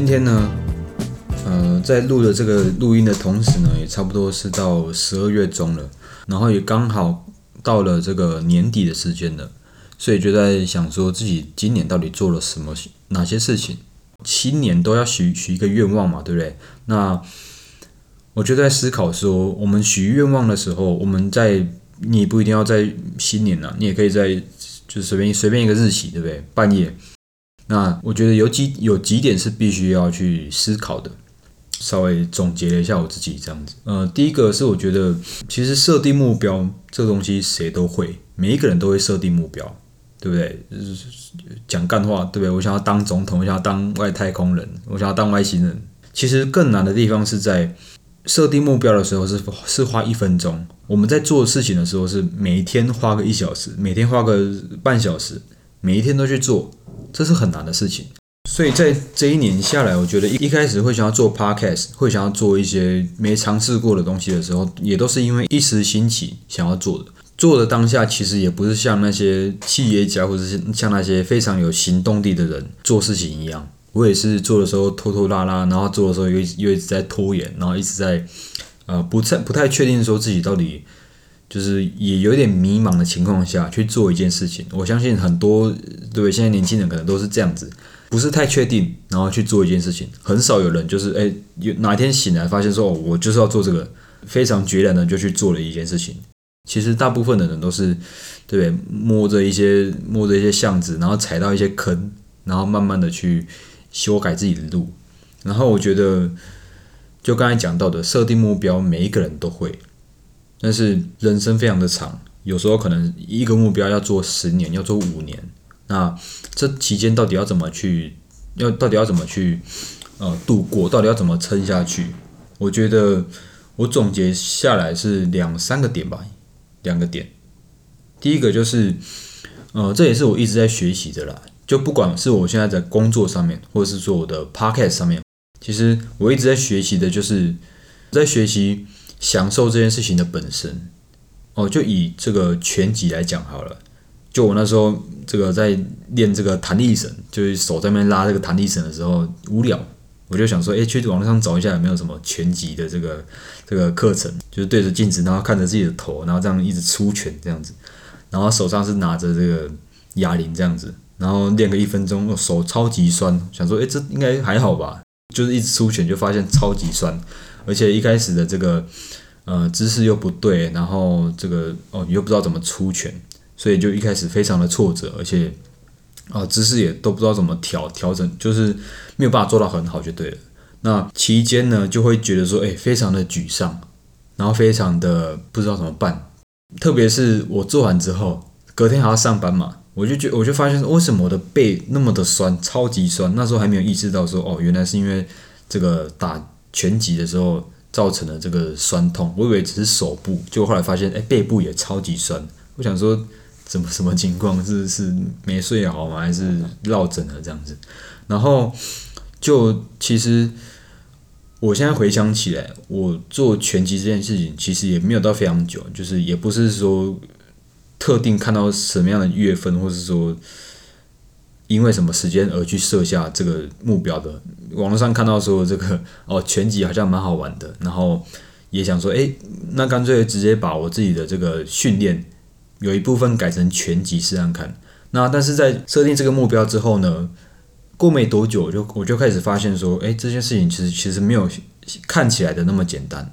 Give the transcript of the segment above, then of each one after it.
今天呢，呃，在录的这个录音的同时呢，也差不多是到十二月中了，然后也刚好到了这个年底的时间了，所以就在想说自己今年到底做了什么哪些事情。新年都要许许一个愿望嘛，对不对？那我就在思考说，我们许愿望的时候，我们在你不一定要在新年啊，你也可以在就随便随便一个日期，对不对？半夜。那我觉得有几有几点是必须要去思考的，稍微总结了一下我自己这样子。呃，第一个是我觉得其实设定目标这个东西谁都会，每一个人都会设定目标，对不对？讲干话，对不对？我想要当总统，我想要当外太空人，我想要当外星人。其实更难的地方是在设定目标的时候是是花一分钟，我们在做事情的时候是每天花个一小时，每天花个半小时，每一天都去做。这是很难的事情，所以在这一年下来，我觉得一一开始会想要做 podcast，会想要做一些没尝试过的东西的时候，也都是因为一时兴起想要做的。做的当下，其实也不是像那些企业家或者是像那些非常有行动力的人做事情一样。我也是做的时候拖拖拉拉，然后做的时候又又一直在拖延，然后一直在呃不太不太确定说自己到底。就是也有点迷茫的情况下去做一件事情，我相信很多对现在年轻人可能都是这样子，不是太确定，然后去做一件事情，很少有人就是哎有哪天醒来发现说哦我就是要做这个，非常决然的就去做了一件事情。其实大部分的人都是对摸着一些摸着一些巷子，然后踩到一些坑，然后慢慢的去修改自己的路。然后我觉得就刚才讲到的设定目标，每一个人都会。但是人生非常的长，有时候可能一个目标要做十年，要做五年，那这期间到底要怎么去，要到底要怎么去，呃，度过，到底要怎么撑下去？我觉得我总结下来是两三个点吧，两个点。第一个就是，呃，这也是我一直在学习的啦，就不管是我现在在工作上面，或者是说我的 podcast 上面，其实我一直在学习的，就是在学习。享受这件事情的本身，哦，就以这个拳击来讲好了。就我那时候这个在练这个弹力绳，就是手在那边拉这个弹力绳的时候无聊，我就想说，哎，去网络上找一下有没有什么拳击的这个这个课程，就是对着镜子，然后看着自己的头，然后这样一直出拳这样子，然后手上是拿着这个哑铃这样子，然后练个一分钟，手超级酸，想说，哎，这应该还好吧？就是一直出拳，就发现超级酸。而且一开始的这个呃姿势又不对，然后这个哦又不知道怎么出拳，所以就一开始非常的挫折，而且啊姿势也都不知道怎么调调整，就是没有办法做到很好就对了。那期间呢就会觉得说哎非常的沮丧，然后非常的不知道怎么办，特别是我做完之后，隔天还要上班嘛，我就觉我就发现为什么我的背那么的酸，超级酸，那时候还没有意识到说哦原来是因为这个打。拳击的时候造成的这个酸痛，我以为只是手部，就后来发现，哎，背部也超级酸。我想说，怎么什么情况？是是没睡好吗？还是落枕了这样子？然后就其实我现在回想起来，我做拳击这件事情，其实也没有到非常久，就是也不是说特定看到什么样的月份，或者说。因为什么时间而去设下这个目标的？网络上看到说这个 哦，拳击好像蛮好玩的，然后也想说，哎，那干脆直接把我自己的这个训练有一部分改成拳击试试看。那但是在设定这个目标之后呢，过没多久就我就开始发现说，哎，这件事情其实其实没有看起来的那么简单。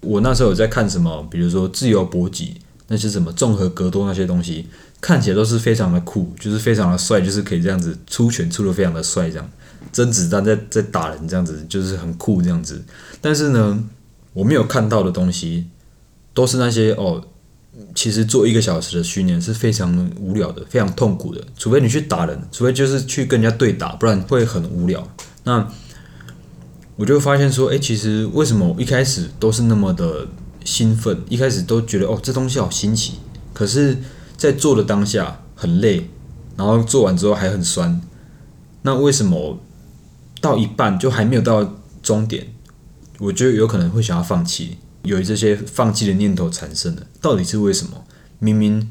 我那时候有在看什么，比如说自由搏击，那些什么综合格斗那些东西。看起来都是非常的酷，就是非常的帅，就是可以这样子出拳出的非常的帅，这样甄子丹在在打人这样子，就是很酷这样子。但是呢，我没有看到的东西，都是那些哦，其实做一个小时的训练是非常无聊的，非常痛苦的。除非你去打人，除非就是去跟人家对打，不然会很无聊。那我就发现说，哎，其实为什么一开始都是那么的兴奋，一开始都觉得哦，这东西好新奇，可是。在做的当下很累，然后做完之后还很酸，那为什么到一半就还没有到终点，我就有可能会想要放弃，有这些放弃的念头产生的，到底是为什么？明明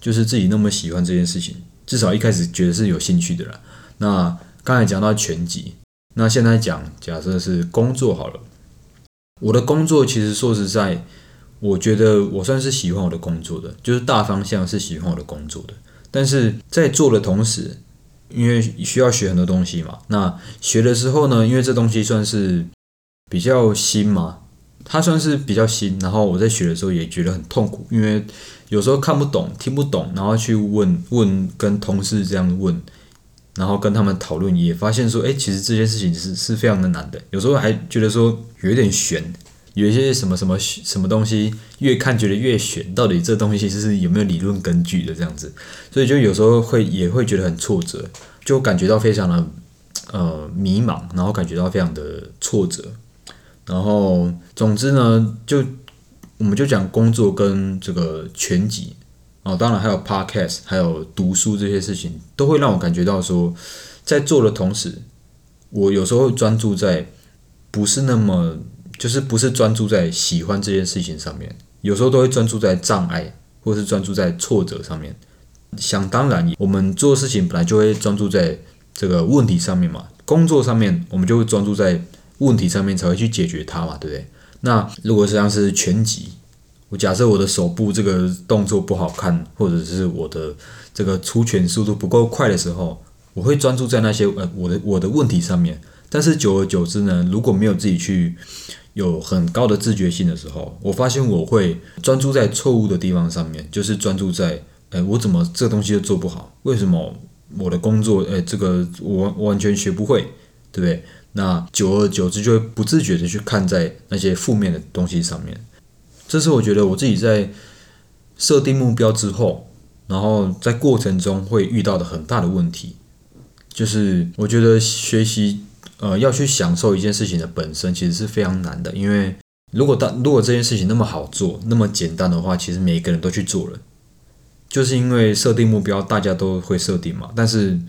就是自己那么喜欢这件事情，至少一开始觉得是有兴趣的啦。那刚才讲到全集，那现在讲假设是工作好了。我的工作其实说实在，我觉得我算是喜欢我的工作的，就是大方向是喜欢我的工作的。但是在做的同时，因为需要学很多东西嘛，那学的时候呢，因为这东西算是比较新嘛，它算是比较新，然后我在学的时候也觉得很痛苦，因为有时候看不懂、听不懂，然后去问问跟同事这样问。然后跟他们讨论，也发现说，哎，其实这件事情是是非常的难的。有时候还觉得说有点悬，有一些什么什么什么东西，越看觉得越悬。到底这东西是有没有理论根据的这样子？所以就有时候会也会觉得很挫折，就感觉到非常的呃迷茫，然后感觉到非常的挫折。然后总之呢，就我们就讲工作跟这个全集。哦，当然还有 podcast，还有读书这些事情，都会让我感觉到说，在做的同时，我有时候专注在不是那么，就是不是专注在喜欢这件事情上面，有时候都会专注在障碍，或是专注在挫折上面。想当然，我们做事情本来就会专注在这个问题上面嘛，工作上面我们就会专注在问题上面才会去解决它嘛，对不对？那如果像是全集。我假设我的手部这个动作不好看，或者是我的这个出拳速度不够快的时候，我会专注在那些呃我的我的问题上面。但是久而久之呢，如果没有自己去有很高的自觉性的时候，我发现我会专注在错误的地方上面，就是专注在呃我怎么这东西都做不好，为什么我的工作呃这个我完全学不会，对不对？那久而久之就会不自觉的去看在那些负面的东西上面。这是我觉得我自己在设定目标之后，然后在过程中会遇到的很大的问题，就是我觉得学习呃要去享受一件事情的本身其实是非常难的，因为如果当如果这件事情那么好做那么简单的话，其实每一个人都去做了，就是因为设定目标大家都会设定嘛，但是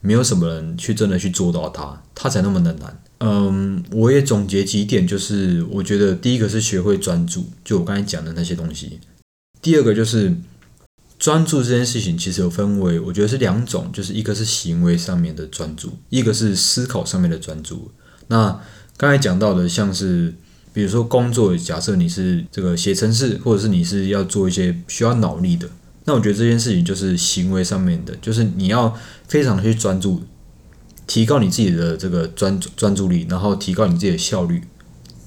没有什么人去真的去做到它，它才那么的难。嗯，我也总结几点，就是我觉得第一个是学会专注，就我刚才讲的那些东西。第二个就是专注这件事情，其实有分为，我觉得是两种，就是一个是行为上面的专注，一个是思考上面的专注。那刚才讲到的，像是比如说工作，假设你是这个写程式，或者是你是要做一些需要脑力的，那我觉得这件事情就是行为上面的，就是你要非常的去专注。提高你自己的这个专注专注力，然后提高你自己的效率，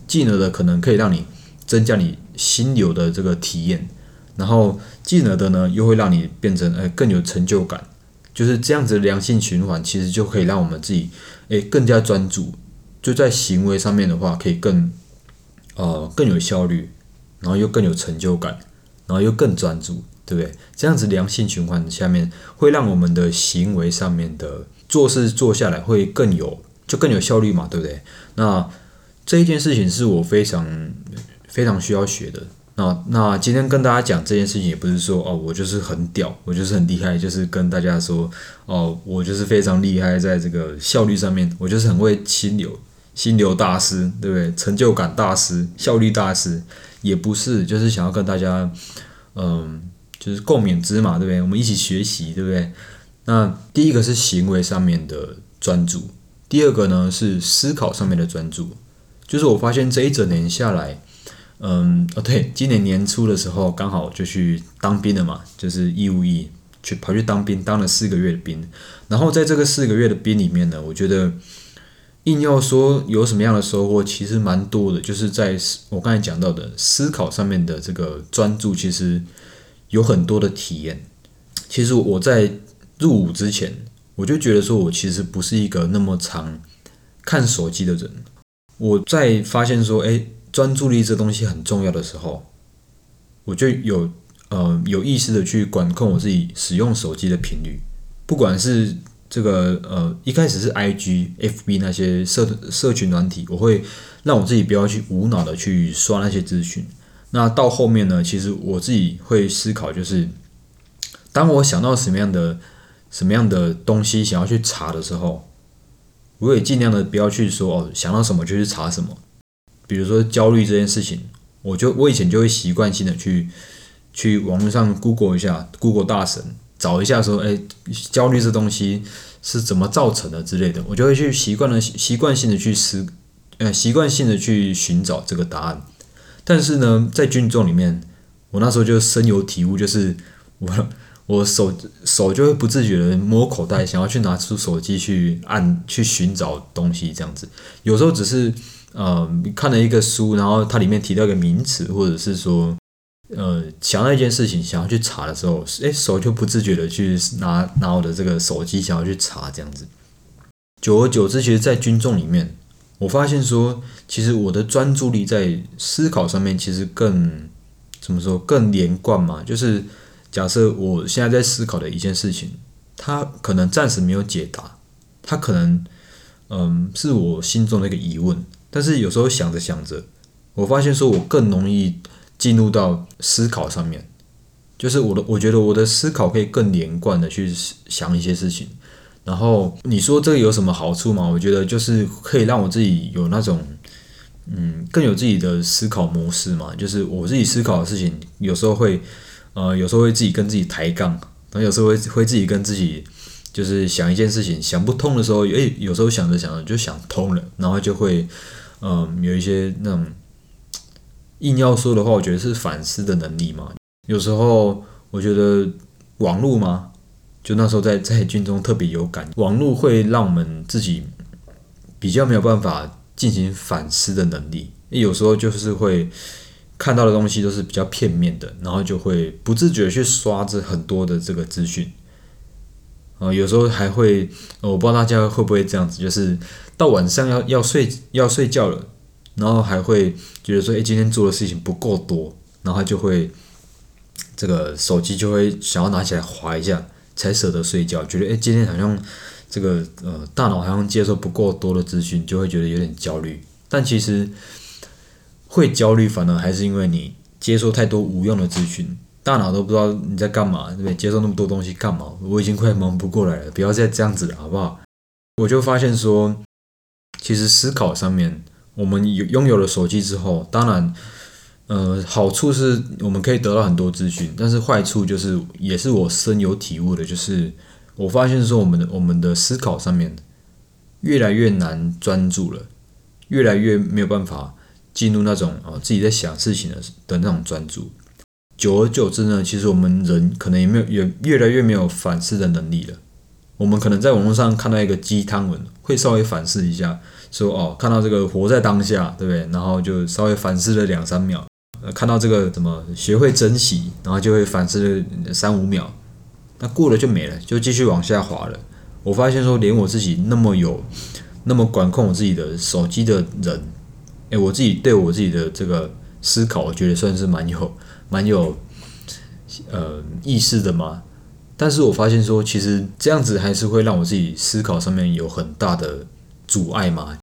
进而的可能可以让你增加你心流的这个体验，然后进而的呢又会让你变成呃更有成就感，就是这样子良性循环，其实就可以让我们自己诶更加专注，就在行为上面的话可以更呃更有效率，然后又更有成就感，然后又更专注，对不对？这样子良性循环下面会让我们的行为上面的。做事做下来会更有，就更有效率嘛，对不对？那这一件事情是我非常非常需要学的。那那今天跟大家讲这件事情，也不是说哦，我就是很屌，我就是很厉害，就是跟大家说哦，我就是非常厉害，在这个效率上面，我就是很会心流，心流大师，对不对？成就感大师，效率大师，也不是，就是想要跟大家，嗯，就是共勉之嘛，对不对？我们一起学习，对不对？那第一个是行为上面的专注，第二个呢是思考上面的专注。就是我发现这一整年下来，嗯，哦对，今年年初的时候刚好就去当兵了嘛，就是义务役去跑去当兵，当了四个月的兵。然后在这个四个月的兵里面呢，我觉得硬要说有什么样的收获，其实蛮多的。就是在我刚才讲到的思考上面的这个专注，其实有很多的体验。其实我在入伍之前，我就觉得说，我其实不是一个那么常看手机的人。我在发现说，哎，专注力这东西很重要的时候，我就有呃有意识的去管控我自己使用手机的频率。不管是这个呃一开始是 I G F B 那些社社群软体，我会让我自己不要去无脑的去刷那些资讯。那到后面呢，其实我自己会思考，就是当我想到什么样的。什么样的东西想要去查的时候，我也尽量的不要去说哦，想到什么就去查什么。比如说焦虑这件事情，我就我以前就会习惯性的去去网络上 Google 一下，Google 大神找一下说，哎，焦虑这东西是怎么造成的之类的，我就会去习惯了习惯性的去思，呃，习惯性的去寻找这个答案。但是呢，在军中里面，我那时候就深有体悟，就是我我手手就会不自觉的摸口袋，想要去拿出手机去按去寻找东西这样子。有时候只是呃看了一个书，然后它里面提到一个名词，或者是说。呃，想到一件事情，想要去查的时候，哎，手就不自觉的去拿拿我的这个手机，想要去查这样子。久而久之，其实，在军众里面，我发现说，其实我的专注力在思考上面，其实更怎么说，更连贯嘛。就是假设我现在在思考的一件事情，它可能暂时没有解答，它可能嗯是我心中的一个疑问，但是有时候想着想着，我发现说我更容易。进入到思考上面，就是我的，我觉得我的思考可以更连贯的去想一些事情。然后你说这个有什么好处吗？我觉得就是可以让我自己有那种，嗯，更有自己的思考模式嘛。就是我自己思考的事情，有时候会，呃，有时候会自己跟自己抬杠，然后有时候会会自己跟自己，就是想一件事情想不通的时候，诶，有时候想着想着就想通了，然后就会，嗯，有一些那种。硬要说的话，我觉得是反思的能力嘛。有时候我觉得网络嘛，就那时候在 在军中特别有感，网络会让我们自己比较没有办法进行反思的能力。有时候就是会看到的东西都是比较片面的，然后就会不自觉去刷着很多的这个资讯。啊，有时候还会，我不知道大家会不会这样子，就是到晚上要要睡要睡觉了。然后还会觉得说，哎，今天做的事情不够多，然后就会这个手机就会想要拿起来划一下，才舍得睡觉。觉得哎，今天好像这个呃大脑好像接受不够多的资讯，就会觉得有点焦虑。但其实会焦虑，反而还是因为你接受太多无用的资讯，大脑都不知道你在干嘛，对不对？接受那么多东西干嘛？我已经快忙不过来了，不要再这样子了，好不好？我就发现说，其实思考上面。我们有拥有了手机之后，当然，呃，好处是我们可以得到很多资讯，但是坏处就是，也是我深有体悟的，就是我发现说，我们的我们的思考上面越来越难专注了，越来越没有办法进入那种啊自己在想事情的的那种专注。久而久之呢，其实我们人可能也没有也越来越没有反思的能力了。我们可能在网络上看到一个鸡汤文，会稍微反思一下。说哦，看到这个活在当下，对不对？然后就稍微反思了两三秒。呃，看到这个怎么学会珍惜，然后就会反思了三五秒。那过了就没了，就继续往下滑了。我发现说，连我自己那么有、那么管控我自己的手机的人，诶，我自己对我自己的这个思考，我觉得算是蛮有、蛮有呃意识的嘛。但是我发现说，其实这样子还是会让我自己思考上面有很大的阻碍嘛。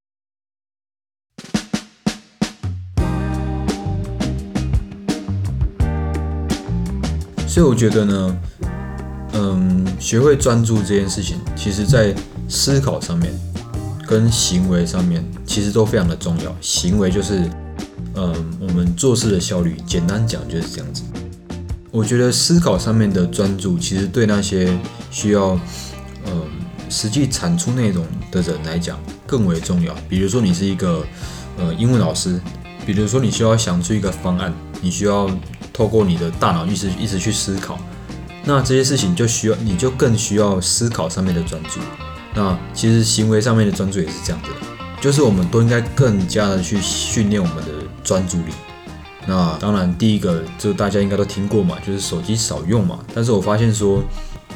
所以我觉得呢，嗯，学会专注这件事情，其实在思考上面跟行为上面，其实都非常的重要。行为就是，嗯，我们做事的效率，简单讲就是这样子。我觉得思考上面的专注，其实对那些需要，嗯，实际产出内容的人来讲更为重要。比如说你是一个，呃，英文老师，比如说你需要想出一个方案，你需要。透过你的大脑一直一直去思考，那这些事情就需要你就更需要思考上面的专注。那其实行为上面的专注也是这样的，就是我们都应该更加的去训练我们的专注力。那当然，第一个就大家应该都听过嘛，就是手机少用嘛。但是我发现说，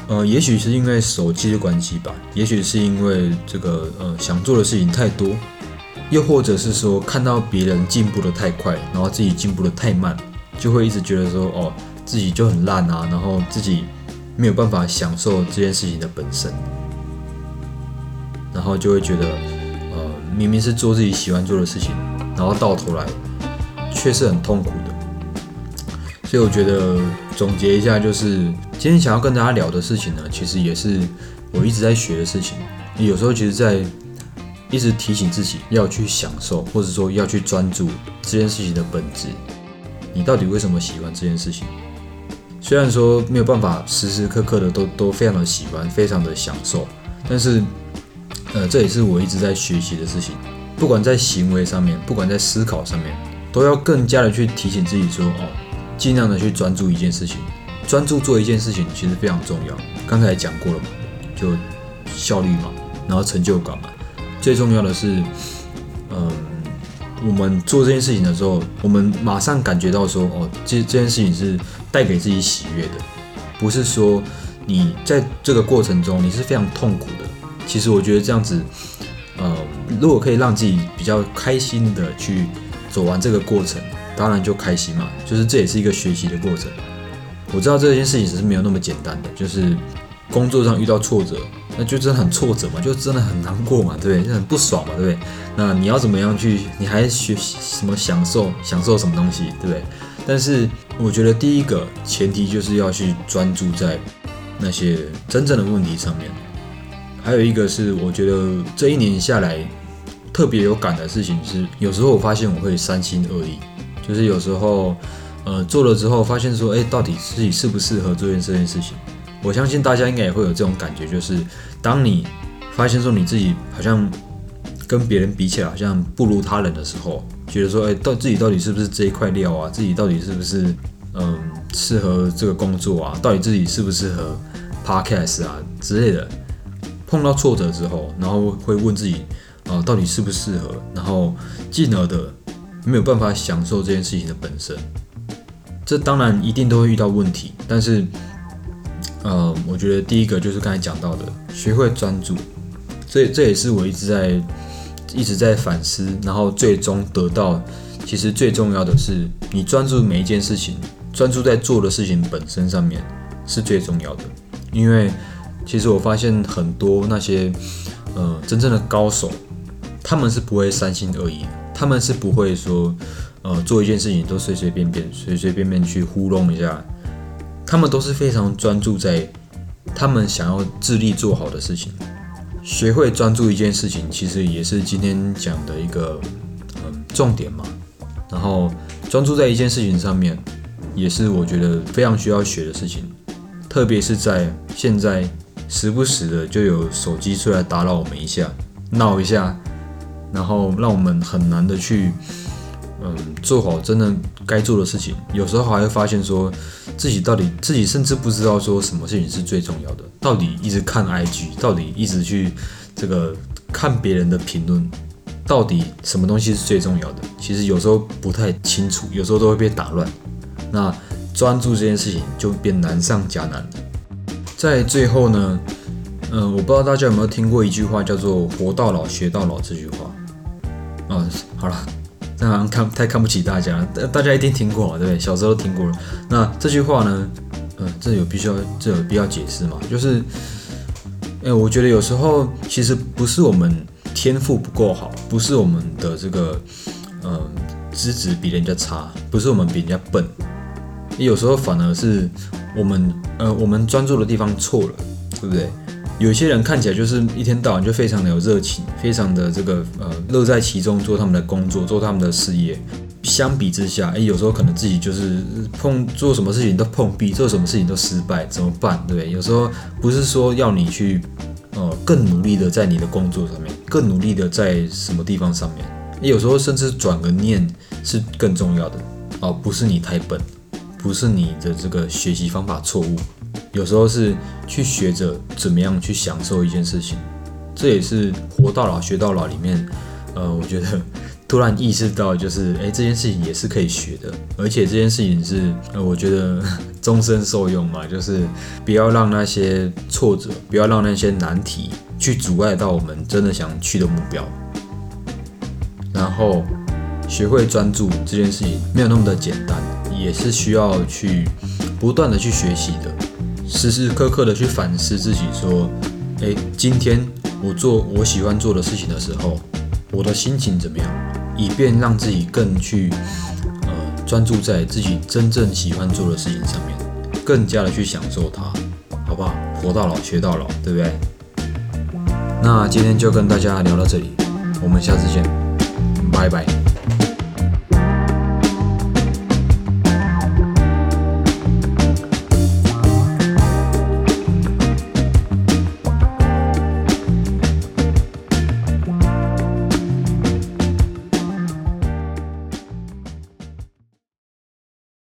呃，也许是因为手机的关系吧，也许是因为这个呃想做的事情太多，又或者是说看到别人进步的太快，然后自己进步的太慢。就会一直觉得说，哦，自己就很烂啊，然后自己没有办法享受这件事情的本身，然后就会觉得，呃，明明是做自己喜欢做的事情，然后到头来却是很痛苦。所以我觉得总结一下，就是今天想要跟大家聊的事情呢，其实也是我一直在学的事情。有时候其实，在一直提醒自己要去享受，或者说要去专注这件事情的本质。你到底为什么喜欢这件事情？虽然说没有办法时时刻刻的都都非常的喜欢，非常的享受，但是，呃，这也是我一直在学习的事情。不管在行为上面，不管在思考上面，都要更加的去提醒自己说，哦，尽量的去专注一件事情，专注做一件事情其实非常重要。刚才讲过了嘛，就效率嘛，然后成就感嘛，最重要的是，嗯，我们做这件事情的时候，我们马上感觉到说，哦，这这件事情是带给自己喜悦的，不是说你在这个过程中你是非常痛苦的。其实我觉得这样子。呃，如果可以让自己比较开心的去走完这个过程，当然就开心嘛。就是这也是一个学习的过程。我知道这件事情只是没有那么简单的，就是工作上遇到挫折，那就真的很挫折嘛，就真的很难过嘛，对不对？就很不爽嘛，对不对？那你要怎么样去？你还学习什么享受？享受什么东西，对不对？但是我觉得第一个前提就是要去专注在那些真正的问题上面。还有一个是，我觉得这一年下来特别有感的事情是，有时候我发现我会三心二意，就是有时候，呃，做了之后发现说，哎，到底自己适不适合做这件事情？我相信大家应该也会有这种感觉，就是当你发现说你自己好像跟别人比起来好像不如他人的时候，觉得说，哎，到自己到底是不是这一块料啊？自己到底是不是嗯适合这个工作啊？到底自己适不适合 podcast 啊之类的？碰到挫折之后，然后会问自己，啊，到底适不适合？然后进而的没有办法享受这件事情的本身。这当然一定都会遇到问题，但是，呃，我觉得第一个就是刚才讲到的，学会专注。这这也是我一直在一直在反思，然后最终得到，其实最重要的是，你专注每一件事情，专注在做的事情本身上面是最重要的，因为。其实我发现很多那些，呃，真正的高手，他们是不会三心二意，他们是不会说，呃，做一件事情都随随便便、随随便便去糊弄一下，他们都是非常专注在他们想要致力做好的事情。学会专注一件事情，其实也是今天讲的一个，嗯，重点嘛。然后专注在一件事情上面，也是我觉得非常需要学的事情，特别是在现在。时不时的就有手机出来打扰我们一下，闹一下，然后让我们很难的去，嗯，做好真的该做的事情。有时候还会发现说，自己到底自己甚至不知道说什么事情是最重要的。到底一直看 IG，到底一直去这个看别人的评论，到底什么东西是最重要的？其实有时候不太清楚，有时候都会被打乱。那专注这件事情就变难上加难。在最后呢，嗯，我不知道大家有没有听过一句话，叫做“活到老，学到老”这句话。好了，这样看太看不起大家了，大大家一定听过，对不对？小时候都听过了。那这句话呢，嗯，这有必须要，这有必要解释吗？就是，哎，我觉得有时候其实不是我们天赋不够好，不是我们的这个，嗯，资质比人家差，不是我们比人家笨，有时候反而是。我们呃，我们专注的地方错了，对不对？有些人看起来就是一天到晚就非常的有热情，非常的这个呃乐在其中，做他们的工作，做他们的事业。相比之下，哎，有时候可能自己就是碰做什么事情都碰壁，做什么事情都失败，怎么办？对不对？有时候不是说要你去呃更努力的在你的工作上面，更努力的在什么地方上面，有时候甚至转个念是更重要的哦，不是你太笨。不是你的这个学习方法错误，有时候是去学着怎么样去享受一件事情，这也是活到老学到老里面，呃，我觉得突然意识到就是，哎，这件事情也是可以学的，而且这件事情是，呃，我觉得终身受用嘛，就是不要让那些挫折，不要让那些难题去阻碍到我们真的想去的目标，然后学会专注这件事情没有那么的简单。也是需要去不断的去学习的，时时刻刻的去反思自己，说，哎，今天我做我喜欢做的事情的时候，我的心情怎么样，以便让自己更去，呃，专注在自己真正喜欢做的事情上面，更加的去享受它，好不好？活到老学到老，对不对？那今天就跟大家聊到这里，我们下次见，拜拜。